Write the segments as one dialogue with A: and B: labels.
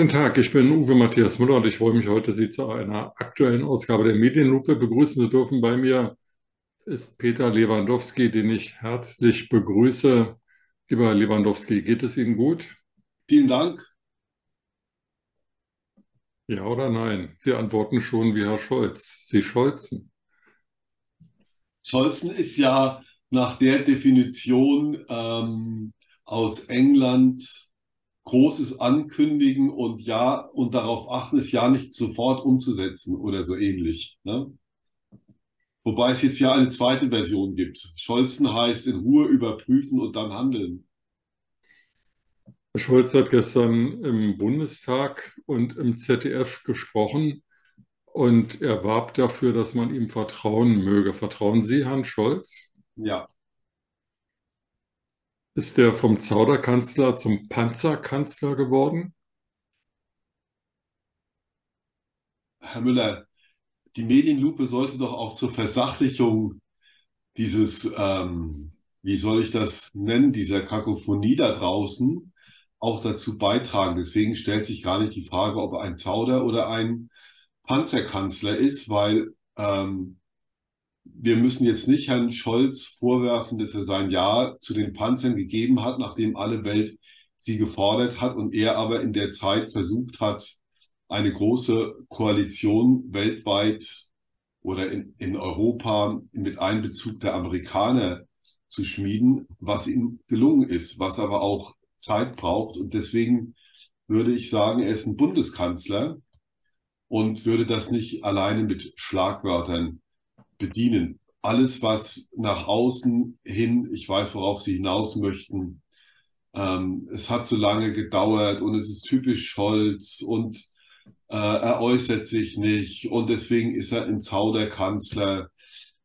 A: Guten Tag, ich bin Uwe Matthias Müller und ich freue mich heute, Sie zu einer aktuellen Ausgabe der Medienlupe begrüßen zu dürfen. Bei mir ist Peter Lewandowski, den ich herzlich begrüße. Lieber Lewandowski, geht es Ihnen gut?
B: Vielen Dank.
A: Ja oder nein? Sie antworten schon wie Herr Scholz. Sie scholzen.
B: Scholzen ist ja nach der Definition ähm, aus England großes Ankündigen und ja und darauf achten, es ja nicht sofort umzusetzen oder so ähnlich. Ne? Wobei es jetzt ja eine zweite Version gibt. Scholzen heißt in Ruhe überprüfen und dann handeln.
A: Herr Scholz hat gestern im Bundestag und im ZDF gesprochen und er warb dafür, dass man ihm vertrauen möge. Vertrauen Sie Herrn Scholz?
B: Ja.
A: Ist der vom Zauderkanzler zum Panzerkanzler geworden?
B: Herr Müller, die Medienlupe sollte doch auch zur Versachlichung dieses, ähm, wie soll ich das nennen, dieser Kakophonie da draußen auch dazu beitragen. Deswegen stellt sich gar nicht die Frage, ob ein Zauder oder ein Panzerkanzler ist, weil ähm, wir müssen jetzt nicht Herrn Scholz vorwerfen, dass er sein Ja zu den Panzern gegeben hat, nachdem alle Welt sie gefordert hat und er aber in der Zeit versucht hat, eine große Koalition weltweit oder in, in Europa mit Einbezug der Amerikaner zu schmieden, was ihm gelungen ist, was aber auch Zeit braucht. Und deswegen würde ich sagen, er ist ein Bundeskanzler und würde das nicht alleine mit Schlagwörtern bedienen. Alles, was nach außen hin, ich weiß, worauf Sie hinaus möchten, ähm, es hat zu lange gedauert und es ist typisch Scholz und äh, er äußert sich nicht und deswegen ist er im Zauderkanzler.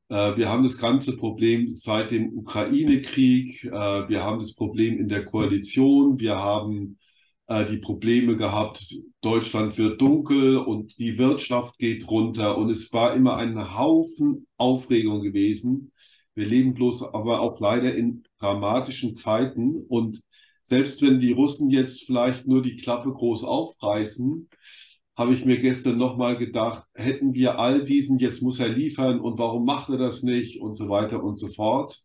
B: Äh, wir haben das ganze Problem seit dem Ukraine-Krieg. Äh, wir haben das Problem in der Koalition. Wir haben äh, die Probleme gehabt, Deutschland wird dunkel und die Wirtschaft geht runter und es war immer ein Haufen Aufregung gewesen. Wir leben bloß aber auch leider in dramatischen Zeiten und selbst wenn die Russen jetzt vielleicht nur die Klappe groß aufreißen, habe ich mir gestern nochmal gedacht, hätten wir all diesen, jetzt muss er liefern und warum macht er das nicht und so weiter und so fort.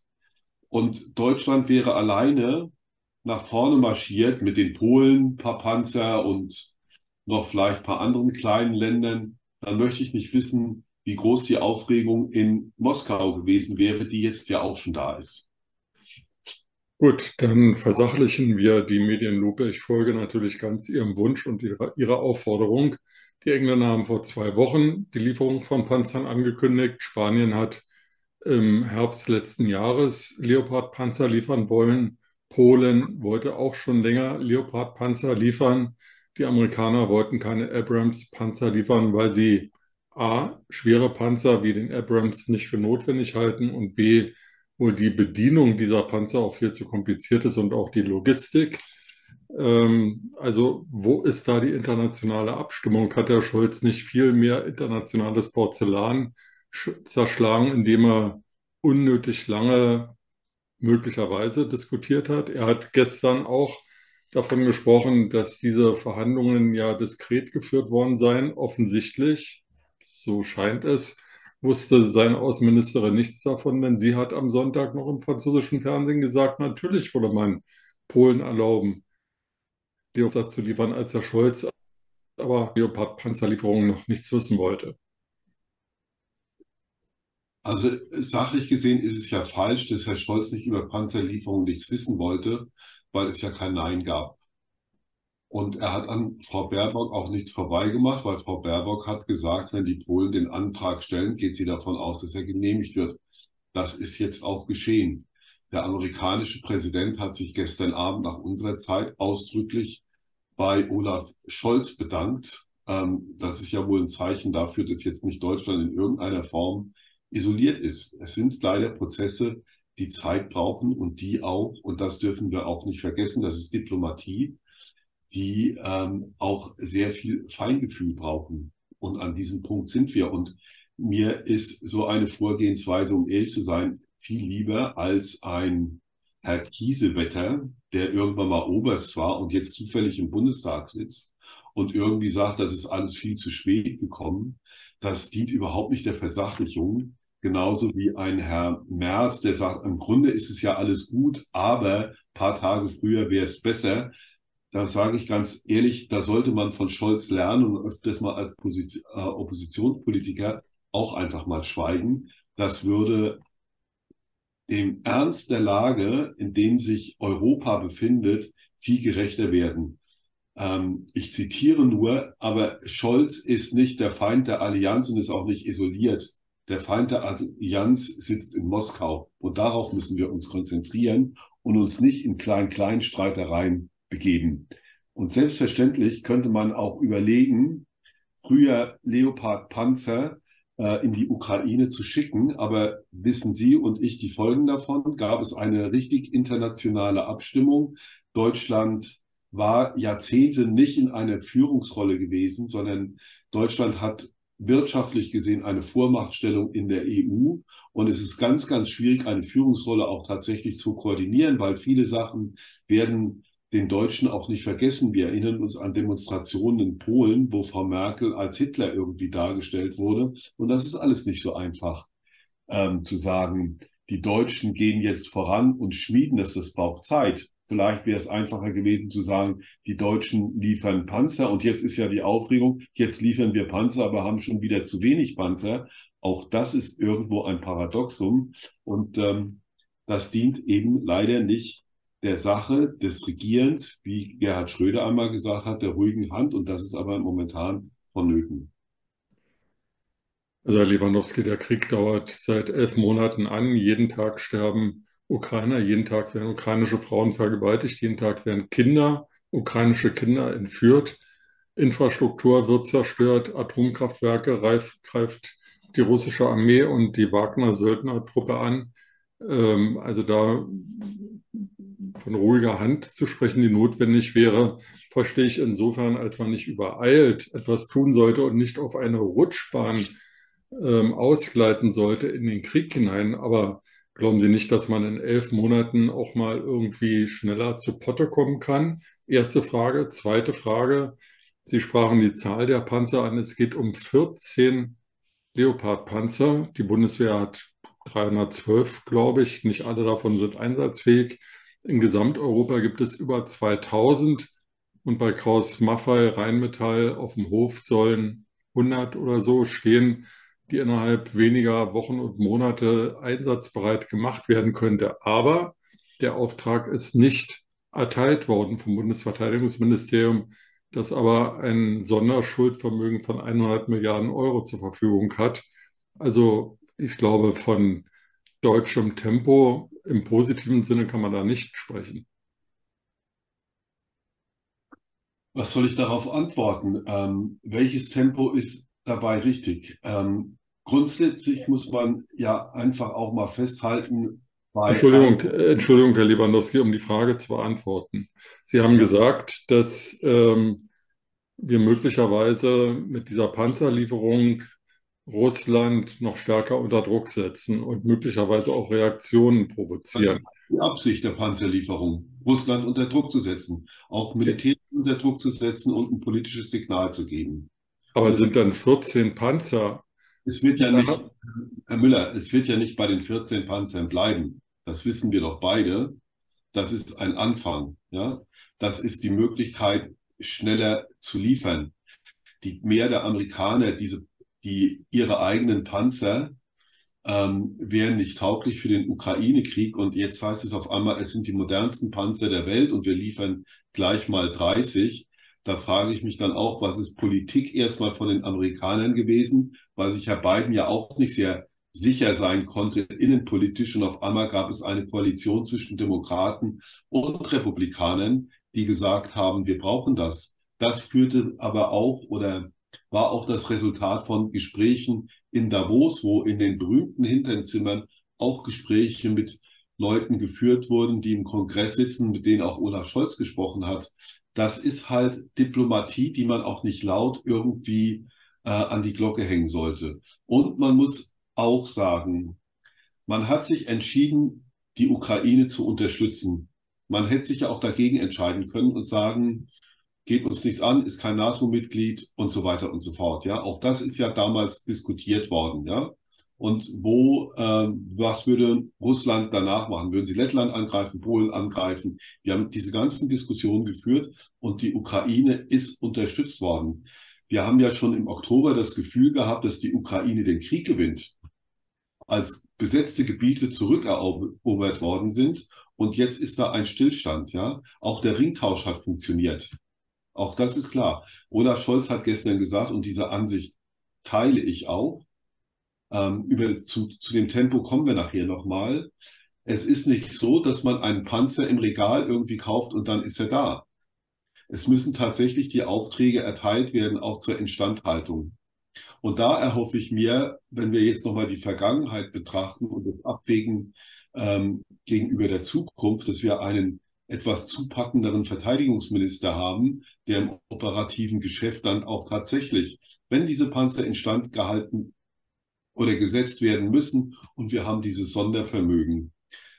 B: Und Deutschland wäre alleine nach vorne marschiert mit den Polen, paar Panzer und noch vielleicht paar anderen kleinen Ländern, dann möchte ich nicht wissen, wie groß die Aufregung in Moskau gewesen wäre, die jetzt ja auch schon da ist.
A: Gut, dann versachlichen wir die Medienlupe. Ich folge natürlich ganz Ihrem Wunsch und Ihrer, Ihrer Aufforderung. Die Engländer haben vor zwei Wochen die Lieferung von Panzern angekündigt. Spanien hat im Herbst letzten Jahres Leopard-Panzer liefern wollen. Polen wollte auch schon länger Leopard-Panzer liefern. Die Amerikaner wollten keine Abrams-Panzer liefern, weil sie A, schwere Panzer wie den Abrams nicht für notwendig halten und B, wohl die Bedienung dieser Panzer auch viel zu kompliziert ist und auch die Logistik. Ähm, also wo ist da die internationale Abstimmung? Hat Herr Scholz nicht viel mehr internationales Porzellan zerschlagen, indem er unnötig lange möglicherweise diskutiert hat. Er hat gestern auch davon gesprochen, dass diese Verhandlungen ja diskret geführt worden seien. Offensichtlich, so scheint es, wusste seine Außenministerin nichts davon, denn sie hat am Sonntag noch im französischen Fernsehen gesagt, natürlich wolle man Polen erlauben, Leopard zu liefern, als Herr Scholz aber Leopard-Panzerlieferungen noch nichts wissen wollte.
B: Also sachlich gesehen ist es ja falsch, dass Herr Scholz nicht über Panzerlieferungen nichts wissen wollte, weil es ja kein Nein gab. Und er hat an Frau Baerbock auch nichts vorbeigemacht, weil Frau Baerbock hat gesagt, wenn die Polen den Antrag stellen, geht sie davon aus, dass er genehmigt wird. Das ist jetzt auch geschehen. Der amerikanische Präsident hat sich gestern Abend nach unserer Zeit ausdrücklich bei Olaf Scholz bedankt. Ähm, das ist ja wohl ein Zeichen dafür, dass jetzt nicht Deutschland in irgendeiner Form isoliert ist. Es sind leider Prozesse, die Zeit brauchen und die auch, und das dürfen wir auch nicht vergessen, das ist Diplomatie, die ähm, auch sehr viel Feingefühl brauchen. Und an diesem Punkt sind wir. Und mir ist so eine Vorgehensweise, um ehrlich zu sein, viel lieber als ein Herr Kiesewetter, der irgendwann mal Oberst war und jetzt zufällig im Bundestag sitzt und irgendwie sagt, das ist alles viel zu spät gekommen. Das dient überhaupt nicht der Versachlichung. Genauso wie ein Herr Merz, der sagt, im Grunde ist es ja alles gut, aber paar Tage früher wäre es besser. Da sage ich ganz ehrlich, da sollte man von Scholz lernen und öfters mal als Position, äh, Oppositionspolitiker auch einfach mal schweigen. Das würde dem Ernst der Lage, in dem sich Europa befindet, viel gerechter werden. Ähm, ich zitiere nur, aber Scholz ist nicht der Feind der Allianz und ist auch nicht isoliert. Der Feind der Allianz sitzt in Moskau und darauf müssen wir uns konzentrieren und uns nicht in klein-klein Streitereien begeben. Und selbstverständlich könnte man auch überlegen, früher Leopard-Panzer äh, in die Ukraine zu schicken. Aber wissen Sie und ich die Folgen davon? Gab es eine richtig internationale Abstimmung? Deutschland war Jahrzehnte nicht in einer Führungsrolle gewesen, sondern Deutschland hat wirtschaftlich gesehen eine Vormachtstellung in der EU. Und es ist ganz, ganz schwierig, eine Führungsrolle auch tatsächlich zu koordinieren, weil viele Sachen werden den Deutschen auch nicht vergessen. Wir erinnern uns an Demonstrationen in Polen, wo Frau Merkel als Hitler irgendwie dargestellt wurde. Und das ist alles nicht so einfach ähm, zu sagen, die Deutschen gehen jetzt voran und schmieden das, das braucht Zeit. Vielleicht wäre es einfacher gewesen zu sagen, die Deutschen liefern Panzer und jetzt ist ja die Aufregung, jetzt liefern wir Panzer, aber haben schon wieder zu wenig Panzer. Auch das ist irgendwo ein Paradoxum und ähm, das dient eben leider nicht der Sache des Regierens, wie Gerhard Schröder einmal gesagt hat, der ruhigen Hand. Und das ist aber momentan vonnöten.
A: Also Herr Lewandowski, der Krieg dauert seit elf Monaten an. Jeden Tag sterben Ukrainer, jeden Tag werden ukrainische Frauen vergewaltigt, jeden Tag werden Kinder, ukrainische Kinder entführt. Infrastruktur wird zerstört, Atomkraftwerke reif, greift die russische Armee und die Wagner-Söldnertruppe an. Ähm, also da von ruhiger Hand zu sprechen, die notwendig wäre, verstehe ich insofern, als man nicht übereilt etwas tun sollte und nicht auf eine Rutschbahn ähm, ausgleiten sollte in den Krieg hinein. Aber glauben Sie nicht, dass man in elf Monaten auch mal irgendwie schneller zu Potte kommen kann? Erste Frage. Zweite Frage. Sie sprachen die Zahl der Panzer an. Es geht um 14 Leopard-Panzer. Die Bundeswehr hat 312, glaube ich. Nicht alle davon sind einsatzfähig. In Gesamteuropa gibt es über 2000 und bei Kraus Maffei Rheinmetall auf dem Hof sollen 100 oder so stehen, die innerhalb weniger Wochen und Monate einsatzbereit gemacht werden könnte. Aber der Auftrag ist nicht erteilt worden vom Bundesverteidigungsministerium, das aber ein Sonderschuldvermögen von 100 Milliarden Euro zur Verfügung hat. Also ich glaube, von deutschem Tempo im positiven Sinne kann man da nicht sprechen.
B: Was soll ich darauf antworten? Ähm, welches Tempo ist dabei richtig? Ähm, grundsätzlich muss man ja einfach auch mal festhalten,
A: Entschuldigung, Entschuldigung, Herr Lewandowski, um die Frage zu beantworten. Sie haben gesagt, dass ähm, wir möglicherweise mit dieser Panzerlieferung Russland noch stärker unter Druck setzen und möglicherweise auch Reaktionen provozieren.
B: Die Absicht der Panzerlieferung, Russland unter Druck zu setzen, auch militärisch unter Druck zu setzen und ein politisches Signal zu geben.
A: Aber also, sind dann 14 Panzer?
B: Es wird ja nicht, Herr Müller, es wird ja nicht bei den 14 Panzern bleiben. Das wissen wir doch beide. Das ist ein Anfang. Ja? Das ist die Möglichkeit, schneller zu liefern. Die mehr der Amerikaner diese die ihre eigenen Panzer ähm, wären nicht tauglich für den Ukraine-Krieg und jetzt heißt es auf einmal, es sind die modernsten Panzer der Welt und wir liefern gleich mal 30. Da frage ich mich dann auch, was ist Politik erstmal von den Amerikanern gewesen, weil sich Herr Biden ja auch nicht sehr sicher sein konnte innenpolitisch und auf einmal gab es eine Koalition zwischen Demokraten und Republikanern, die gesagt haben, wir brauchen das. Das führte aber auch oder war auch das Resultat von Gesprächen in Davos, wo in den berühmten Hinterzimmern auch Gespräche mit Leuten geführt wurden, die im Kongress sitzen, mit denen auch Olaf Scholz gesprochen hat. Das ist halt Diplomatie, die man auch nicht laut irgendwie äh, an die Glocke hängen sollte. Und man muss auch sagen, man hat sich entschieden, die Ukraine zu unterstützen. Man hätte sich ja auch dagegen entscheiden können und sagen, geht uns nichts an, ist kein NATO-Mitglied und so weiter und so fort. Ja, auch das ist ja damals diskutiert worden. Ja, und wo, äh, was würde Russland danach machen? Würden sie Lettland angreifen, Polen angreifen? Wir haben diese ganzen Diskussionen geführt und die Ukraine ist unterstützt worden. Wir haben ja schon im Oktober das Gefühl gehabt, dass die Ukraine den Krieg gewinnt, als besetzte Gebiete zurückerobert worden sind. Und jetzt ist da ein Stillstand. Ja, auch der Ringtausch hat funktioniert. Auch das ist klar. Olaf Scholz hat gestern gesagt, und diese Ansicht teile ich auch, ähm, über, zu, zu dem Tempo kommen wir nachher nochmal. Es ist nicht so, dass man einen Panzer im Regal irgendwie kauft und dann ist er da. Es müssen tatsächlich die Aufträge erteilt werden, auch zur Instandhaltung. Und da erhoffe ich mir, wenn wir jetzt nochmal die Vergangenheit betrachten und das abwägen ähm, gegenüber der Zukunft, dass wir einen etwas zupackenderen Verteidigungsminister haben, der im operativen Geschäft dann auch tatsächlich, wenn diese Panzer instand gehalten oder gesetzt werden müssen und wir haben dieses Sondervermögen.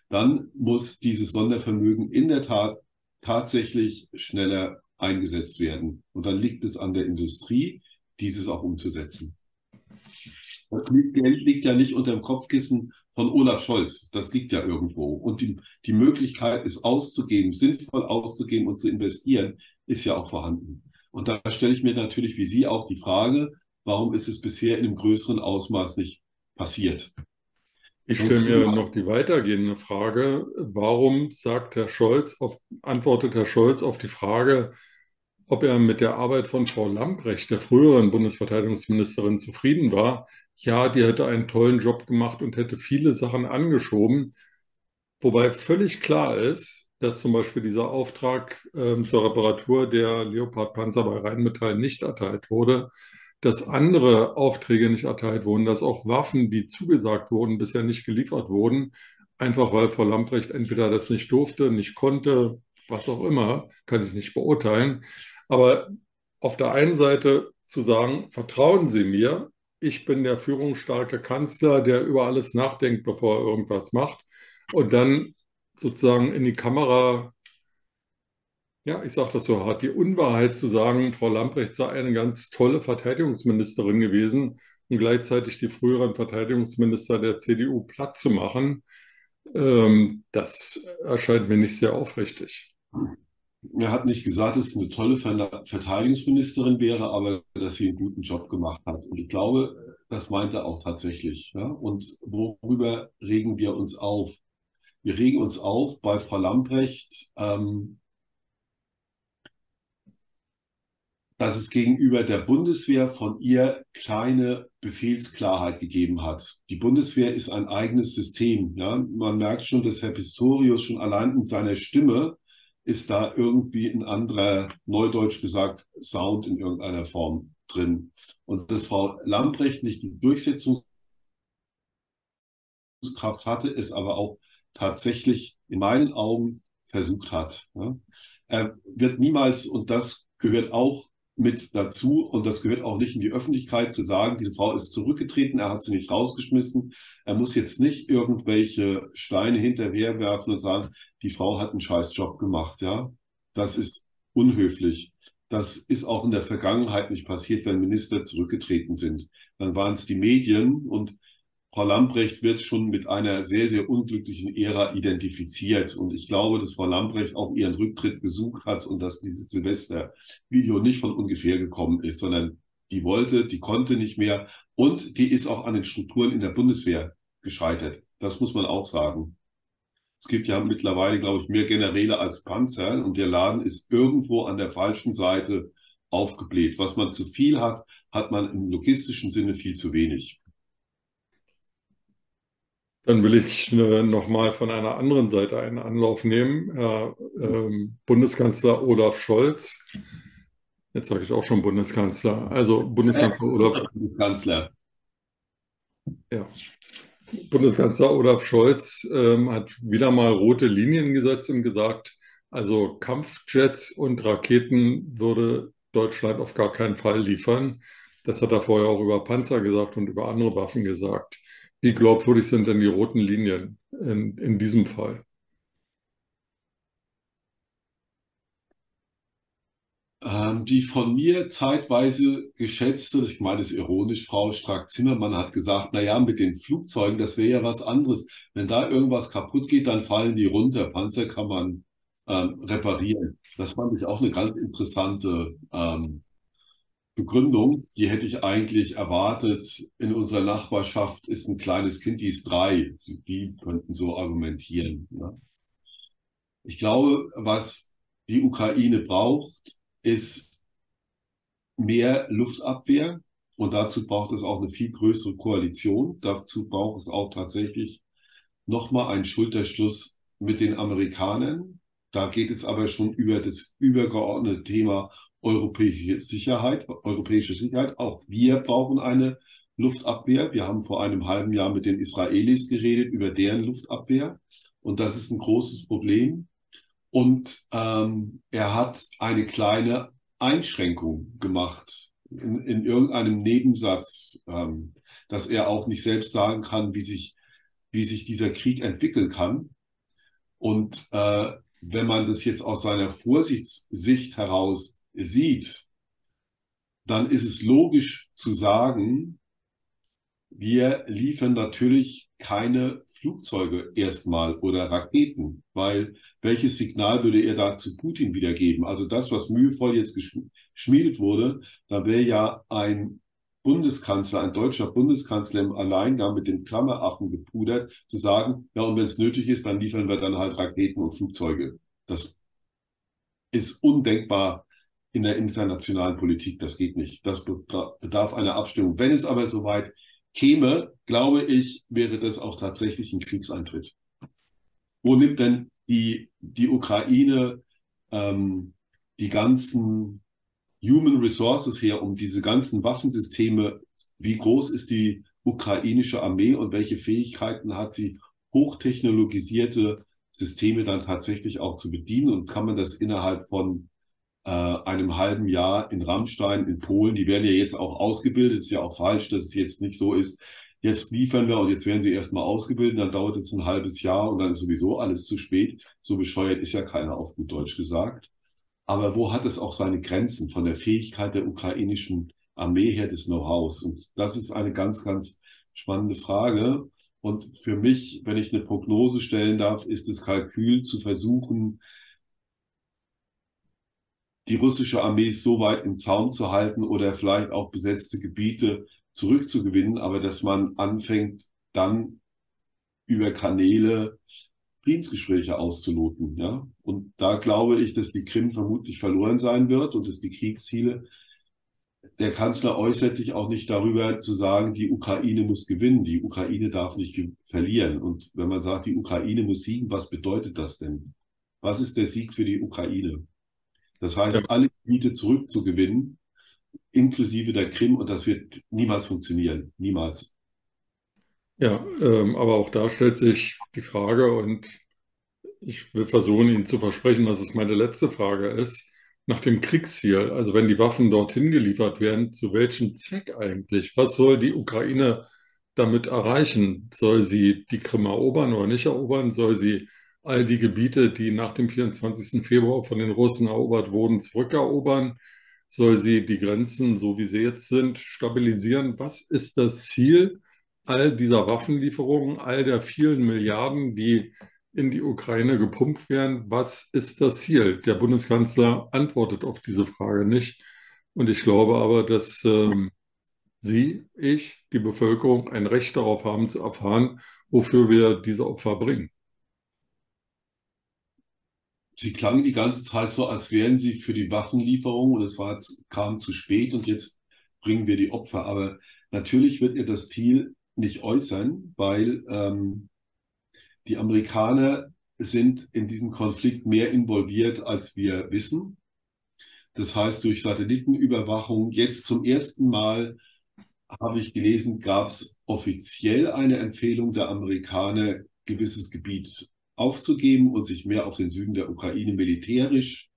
B: Dann muss dieses Sondervermögen in der Tat tatsächlich schneller eingesetzt werden. Und dann liegt es an der Industrie, dieses auch umzusetzen. Das liegt, liegt ja nicht unter dem Kopfkissen von Olaf Scholz. Das liegt ja irgendwo. Und die, die Möglichkeit, es auszugeben, sinnvoll auszugeben und zu investieren, ist ja auch vorhanden. Und da stelle ich mir natürlich wie Sie auch die Frage, Warum ist es bisher in einem größeren Ausmaß nicht passiert?
A: Ich stelle mir noch die weitergehende Frage, warum sagt Herr Scholz auf, antwortet Herr Scholz auf die Frage, ob er mit der Arbeit von Frau Lambrecht, der früheren Bundesverteidigungsministerin, zufrieden war. Ja, die hätte einen tollen Job gemacht und hätte viele Sachen angeschoben. Wobei völlig klar ist, dass zum Beispiel dieser Auftrag äh, zur Reparatur der Leopard-Panzer bei Rheinmetall nicht erteilt wurde dass andere Aufträge nicht erteilt wurden, dass auch Waffen, die zugesagt wurden, bisher nicht geliefert wurden, einfach weil Frau Lamprecht entweder das nicht durfte, nicht konnte, was auch immer, kann ich nicht beurteilen. Aber auf der einen Seite zu sagen, vertrauen Sie mir, ich bin der führungsstarke Kanzler, der über alles nachdenkt, bevor er irgendwas macht, und dann sozusagen in die Kamera ja, ich sage das so hart, die Unwahrheit zu sagen, Frau Lamprecht sei eine ganz tolle Verteidigungsministerin gewesen und gleichzeitig die früheren Verteidigungsminister der CDU platt zu machen, ähm, das erscheint mir nicht sehr aufrichtig.
B: Er hat nicht gesagt, dass es eine tolle Verteidigungsministerin wäre, aber dass sie einen guten Job gemacht hat. Und ich glaube, das meint er auch tatsächlich. Ja? Und worüber regen wir uns auf? Wir regen uns auf bei Frau Lamprecht, ähm, dass es gegenüber der Bundeswehr von ihr kleine Befehlsklarheit gegeben hat. Die Bundeswehr ist ein eigenes System. Ja? Man merkt schon, dass Herr Pistorius schon allein in seiner Stimme ist da irgendwie ein anderer, neudeutsch gesagt, Sound in irgendeiner Form drin. Und dass Frau Lamprecht nicht die Durchsetzungskraft hatte, es aber auch tatsächlich in meinen Augen versucht hat. Ja? Er wird niemals, und das gehört auch mit dazu und das gehört auch nicht in die Öffentlichkeit zu sagen, diese Frau ist zurückgetreten, er hat sie nicht rausgeschmissen. Er muss jetzt nicht irgendwelche Steine hinterher werfen und sagen, die Frau hat einen scheiß Job gemacht, ja. Das ist unhöflich. Das ist auch in der Vergangenheit nicht passiert, wenn Minister zurückgetreten sind. Dann waren es die Medien und Frau Lambrecht wird schon mit einer sehr, sehr unglücklichen Ära identifiziert. Und ich glaube, dass Frau Lambrecht auch ihren Rücktritt gesucht hat und dass dieses Silvester-Video nicht von ungefähr gekommen ist, sondern die wollte, die konnte nicht mehr. Und die ist auch an den Strukturen in der Bundeswehr gescheitert. Das muss man auch sagen. Es gibt ja mittlerweile, glaube ich, mehr Generäle als Panzer und der Laden ist irgendwo an der falschen Seite aufgebläht. Was man zu viel hat, hat man im logistischen Sinne viel zu wenig.
A: Dann will ich äh, nochmal von einer anderen Seite einen Anlauf nehmen. Herr äh, Bundeskanzler Olaf Scholz, jetzt sage ich auch schon Bundeskanzler, also Bundeskanzler ja, Olaf
B: Bundeskanzler.
A: Ja. Bundeskanzler Olaf Scholz ähm, hat wieder mal rote Linien gesetzt und gesagt, also Kampfjets und Raketen würde Deutschland auf gar keinen Fall liefern. Das hat er vorher auch über Panzer gesagt und über andere Waffen gesagt. Wie glaubwürdig sind denn die roten Linien in, in diesem Fall?
B: Äh, Ähm, die von mir zeitweise geschätzte, ich meine es ironisch, Frau Strack-Zimmermann hat gesagt, na ja, mit den Flugzeugen, das wäre ja was anderes. Wenn da irgendwas kaputt geht, dann fallen die runter. Panzer kann man ähm, reparieren. Das fand ich auch eine ganz interessante ähm, Begründung. Die hätte ich eigentlich erwartet. In unserer Nachbarschaft ist ein kleines Kind, die ist drei. Die könnten so argumentieren. Ja. Ich glaube, was die Ukraine braucht, ist mehr Luftabwehr. Und dazu braucht es auch eine viel größere Koalition. Dazu braucht es auch tatsächlich nochmal einen Schulterschluss mit den Amerikanern. Da geht es aber schon über das übergeordnete Thema europäische Sicherheit, europäische Sicherheit. Auch wir brauchen eine Luftabwehr. Wir haben vor einem halben Jahr mit den Israelis geredet über deren Luftabwehr. Und das ist ein großes Problem. Und ähm, er hat eine kleine Einschränkung gemacht in, in irgendeinem Nebensatz, ähm, dass er auch nicht selbst sagen kann, wie sich, wie sich dieser Krieg entwickeln kann. Und äh, wenn man das jetzt aus seiner Vorsichtssicht heraus sieht, dann ist es logisch zu sagen, wir liefern natürlich keine Flugzeuge erstmal oder Raketen, weil welches Signal würde er da zu Putin wiedergeben? Also das, was mühevoll jetzt geschmiedet wurde, da wäre ja ein Bundeskanzler, ein deutscher Bundeskanzler im Alleingang mit den Klammeraffen gepudert, zu sagen, ja, und wenn es nötig ist, dann liefern wir dann halt Raketen und Flugzeuge. Das ist undenkbar in der internationalen Politik. Das geht nicht. Das bedarf einer Abstimmung. Wenn es aber soweit käme, glaube ich, wäre das auch tatsächlich ein Kriegseintritt. Wo nimmt denn die, die Ukraine ähm, die ganzen Human Resources her, um diese ganzen Waffensysteme, wie groß ist die ukrainische Armee und welche Fähigkeiten hat sie, hochtechnologisierte Systeme dann tatsächlich auch zu bedienen und kann man das innerhalb von äh, einem halben Jahr in Rammstein in Polen, die werden ja jetzt auch ausgebildet, ist ja auch falsch, dass es jetzt nicht so ist, jetzt liefern wir und jetzt werden sie erstmal ausgebildet, dann dauert es ein halbes Jahr und dann ist sowieso alles zu spät. So bescheuert ist ja keiner auf gut Deutsch gesagt. Aber wo hat es auch seine Grenzen von der Fähigkeit der ukrainischen Armee her des Know-hows? Und das ist eine ganz, ganz spannende Frage. Und für mich, wenn ich eine Prognose stellen darf, ist das Kalkül zu versuchen, die russische Armee so weit im Zaum zu halten oder vielleicht auch besetzte Gebiete zurückzugewinnen, aber dass man anfängt, dann über Kanäle Friedensgespräche auszuloten. Ja? Und da glaube ich, dass die Krim vermutlich verloren sein wird und dass die Kriegsziele. Der Kanzler äußert sich auch nicht darüber zu sagen, die Ukraine muss gewinnen, die Ukraine darf nicht verlieren. Und wenn man sagt, die Ukraine muss siegen, was bedeutet das denn? Was ist der Sieg für die Ukraine? Das heißt, ja. alle Gebiete zurückzugewinnen, inklusive der Krim, und das wird niemals funktionieren. Niemals.
A: Ja, ähm, aber auch da stellt sich die Frage, und ich will versuchen, Ihnen zu versprechen, dass es meine letzte Frage ist, nach dem Kriegsziel. Also wenn die Waffen dorthin geliefert werden, zu welchem Zweck eigentlich? Was soll die Ukraine damit erreichen? Soll sie die Krim erobern oder nicht erobern? Soll sie all die Gebiete, die nach dem 24. Februar von den Russen erobert wurden, zurückerobern? Soll sie die Grenzen, so wie sie jetzt sind, stabilisieren? Was ist das Ziel all dieser Waffenlieferungen, all der vielen Milliarden, die in die Ukraine gepumpt werden? Was ist das Ziel? Der Bundeskanzler antwortet auf diese Frage nicht. Und ich glaube aber, dass ähm, Sie, ich, die Bevölkerung ein Recht darauf haben zu erfahren, wofür wir diese Opfer bringen.
B: Sie klangen die ganze Zeit so, als wären sie für die Waffenlieferung und es war, kam zu spät und jetzt bringen wir die Opfer. Aber natürlich wird er das Ziel nicht äußern, weil ähm, die Amerikaner sind in diesem Konflikt mehr involviert, als wir wissen. Das heißt, durch Satellitenüberwachung, jetzt zum ersten Mal habe ich gelesen, gab es offiziell eine Empfehlung der Amerikaner, gewisses Gebiet aufzugeben und sich mehr auf den Süden der Ukraine militärisch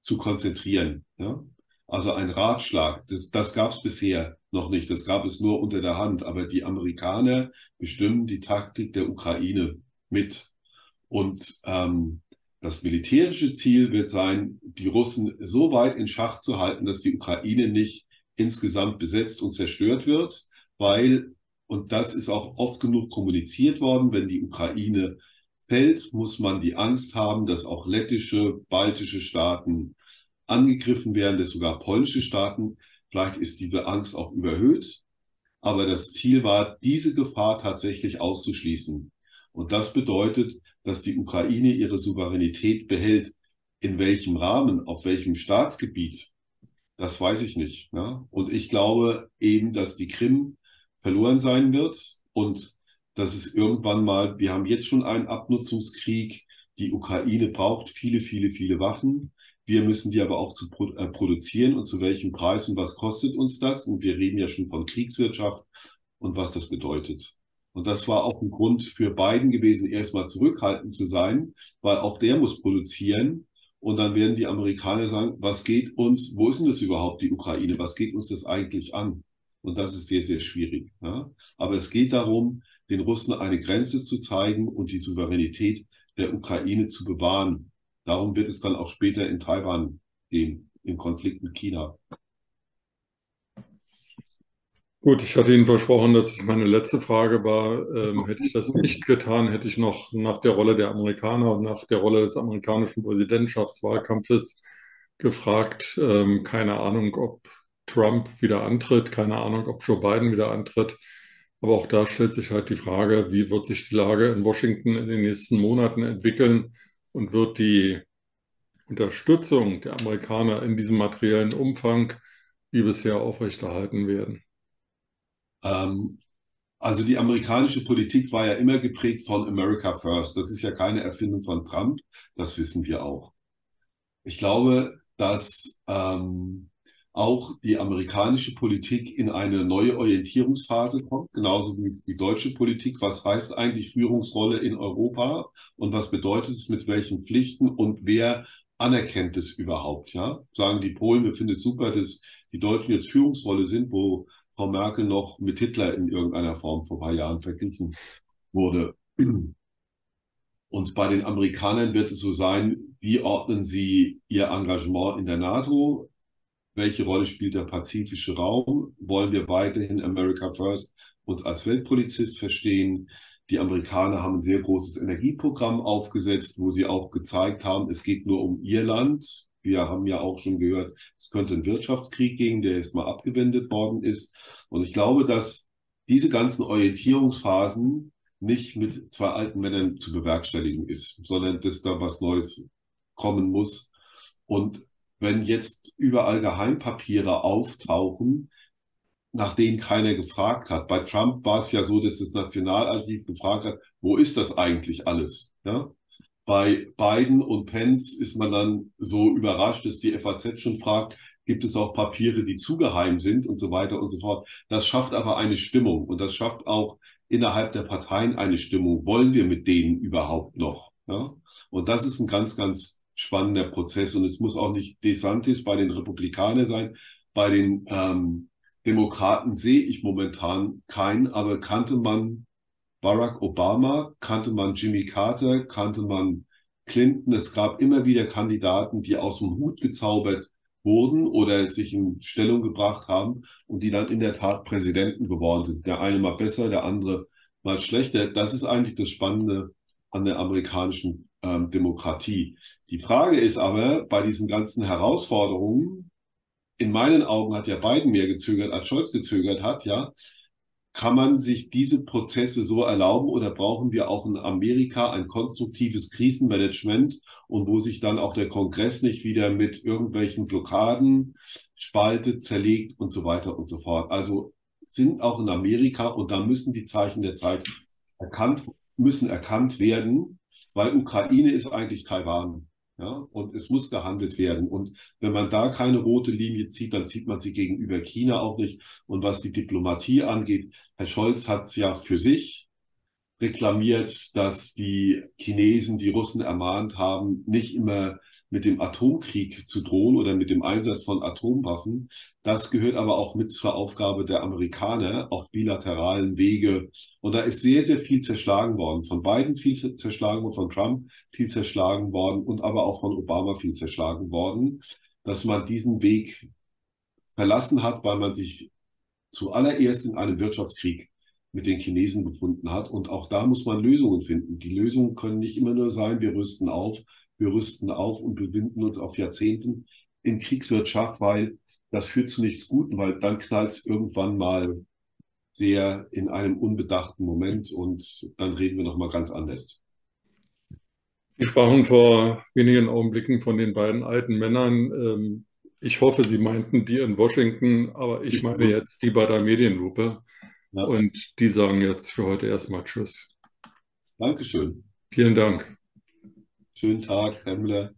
B: zu konzentrieren. Ja? Also ein Ratschlag, das, das gab es bisher noch nicht, das gab es nur unter der Hand, aber die Amerikaner bestimmen die Taktik der Ukraine mit. Und ähm, Das militärische Ziel wird sein, die Russen so weit in Schach zu halten, dass die Ukraine nicht insgesamt besetzt und zerstört wird, weil, und das ist auch oft genug kommuniziert worden, wenn die Ukraine fällt, muss man die Angst haben, dass auch lettische, baltische Staaten angegriffen werden, dass sogar polnische Staaten. Vielleicht ist diese Angst auch überhöht. Aber das Ziel war, diese Gefahr tatsächlich auszuschließen. Und das bedeutet, dass die Ukraine ihre Souveränität behält. In welchem Rahmen, auf welchem Staatsgebiet, das weiß ich nicht. Ja? Und ich glaube eben, dass die Krim verloren sein wird und dass es irgendwann mal, wir haben jetzt schon einen Abnutzungskrieg, die Ukraine braucht viele, viele, viele Waffen. Wir müssen die aber auch zu äh, produzieren und zu welchem Preis und was kostet uns das? Und wir reden ja schon von Kriegswirtschaft und was das bedeutet. Und das war auch ein Grund für Biden gewesen, erstmal zurückhaltend zu sein, weil auch der muss produzieren. Und dann werden die Amerikaner sagen, was geht uns, wo ist denn das überhaupt, die Ukraine? Was geht uns das eigentlich an? Und das ist sehr, sehr schwierig. Ja? Aber es geht darum, den Russen eine Grenze zu zeigen und die Souveränität der Ukraine zu bewahren. Darum wird es dann auch später in Taiwan gehen, im Konflikt mit China.
A: Gut, ich hatte Ihnen versprochen, dass es meine letzte Frage war. Ähm, hätte ich das nicht getan, hätte ich noch nach der Rolle der Amerikaner und nach der Rolle des amerikanischen Präsidentschaftswahlkampfes gefragt. Ähm, keine Ahnung, ob Trump wieder antritt, keine Ahnung, ob Joe Biden wieder antritt. Aber auch da stellt sich halt die Frage, wie wird sich die Lage in Washington in den nächsten Monaten entwickeln und wird die Unterstützung der Amerikaner in diesem materiellen Umfang wie bisher aufrechterhalten werden?
B: Ähm, also die amerikanische Politik war ja immer geprägt von America First. Das ist ja keine Erfindung von Trump, das wissen wir auch. Ich glaube, dass ähm, auch die amerikanische Politik in eine neue Orientierungsphase kommt, genauso wie die deutsche Politik. Was heißt eigentlich Führungsrolle in Europa und was bedeutet es mit welchen Pflichten und wer anerkennt es überhaupt? Ja, sagen die Polen, wir finden es super, dass die Deutschen jetzt Führungsrolle sind, wo Frau Merkel noch mit Hitler in irgendeiner Form vor ein paar Jahren verglichen wurde. Und bei den Amerikanern wird es so sein, wie ordnen sie ihr Engagement in der NATO? Welche Rolle spielt der pazifische Raum? Wollen wir weiterhin America First uns als Weltpolizist verstehen? Die Amerikaner haben ein sehr großes Energieprogramm aufgesetzt, wo sie auch gezeigt haben, es geht nur um ihr Land. Wir haben ja auch schon gehört, es könnte einen Wirtschaftskrieg geben, der jetzt mal abgewendet worden ist. Und ich glaube, dass diese ganzen Orientierungsphasen nicht mit zwei alten Männern zu bewerkstelligen ist, sondern dass da was Neues kommen muss. Und wenn jetzt überall Geheimpapiere auftauchen, nach denen keiner gefragt hat. Bei Trump war es ja so, dass das Nationalarchiv gefragt hat, wo ist das eigentlich alles? Ja? Bei Biden und Pence ist man dann so überrascht, dass die FAZ schon fragt, gibt es auch Papiere, die zu geheim sind und so weiter und so fort. Das schafft aber eine Stimmung und das schafft auch innerhalb der Parteien eine Stimmung. Wollen wir mit denen überhaupt noch? Ja? Und das ist ein ganz, ganz spannender Prozess. Und es muss auch nicht DeSantis bei den Republikanern sein. Bei den ähm, Demokraten sehe ich momentan keinen, aber kannte man Barack Obama, kannte man Jimmy Carter, kannte man Clinton. Es gab immer wieder Kandidaten, die aus dem Hut gezaubert wurden oder sich in Stellung gebracht haben und die dann in der Tat Präsidenten geworden sind. Der eine mal besser, der andere mal schlechter. Das ist eigentlich das Spannende an der amerikanischen ähm, Demokratie. Die Frage ist aber bei diesen ganzen Herausforderungen, in meinen Augen hat ja Biden mehr gezögert, als Scholz gezögert hat, ja. Kann man sich diese Prozesse so erlauben oder brauchen wir auch in Amerika ein konstruktives Krisenmanagement und wo sich dann auch der Kongress nicht wieder mit irgendwelchen Blockaden spaltet, zerlegt und so weiter und so fort. Also sind auch in Amerika und da müssen die Zeichen der Zeit erkannt, müssen erkannt werden, weil Ukraine ist eigentlich Taiwan. Ja, und es muss gehandelt werden. Und wenn man da keine rote Linie zieht, dann zieht man sie gegenüber China auch nicht. Und was die Diplomatie angeht, Herr Scholz hat es ja für sich reklamiert, dass die Chinesen die Russen ermahnt haben, nicht immer mit dem Atomkrieg zu drohen oder mit dem Einsatz von Atomwaffen. Das gehört aber auch mit zur Aufgabe der Amerikaner auf bilateralen Wege. Und da ist sehr, sehr viel zerschlagen worden. Von Biden viel zerschlagen worden, von Trump viel zerschlagen worden und aber auch von Obama viel zerschlagen worden, dass man diesen Weg verlassen hat, weil man sich zuallererst in einem Wirtschaftskrieg mit den Chinesen befunden hat. Und auch da muss man Lösungen finden. Die Lösungen können nicht immer nur sein, wir rüsten auf, wir rüsten auf und befinden uns auf Jahrzehnten in Kriegswirtschaft, weil das führt zu nichts Guten, weil dann knallt es irgendwann mal sehr in einem unbedachten Moment und dann reden wir nochmal ganz anders.
A: Sie sprachen vor wenigen Augenblicken von den beiden alten Männern. Ähm, ich hoffe, Sie meinten die in Washington, aber ich meine jetzt die bei der Medienlupe. Ja. Und die sagen jetzt für heute erstmal Tschüss.
B: Dankeschön.
A: Vielen Dank.
B: Schönen Tag, Herr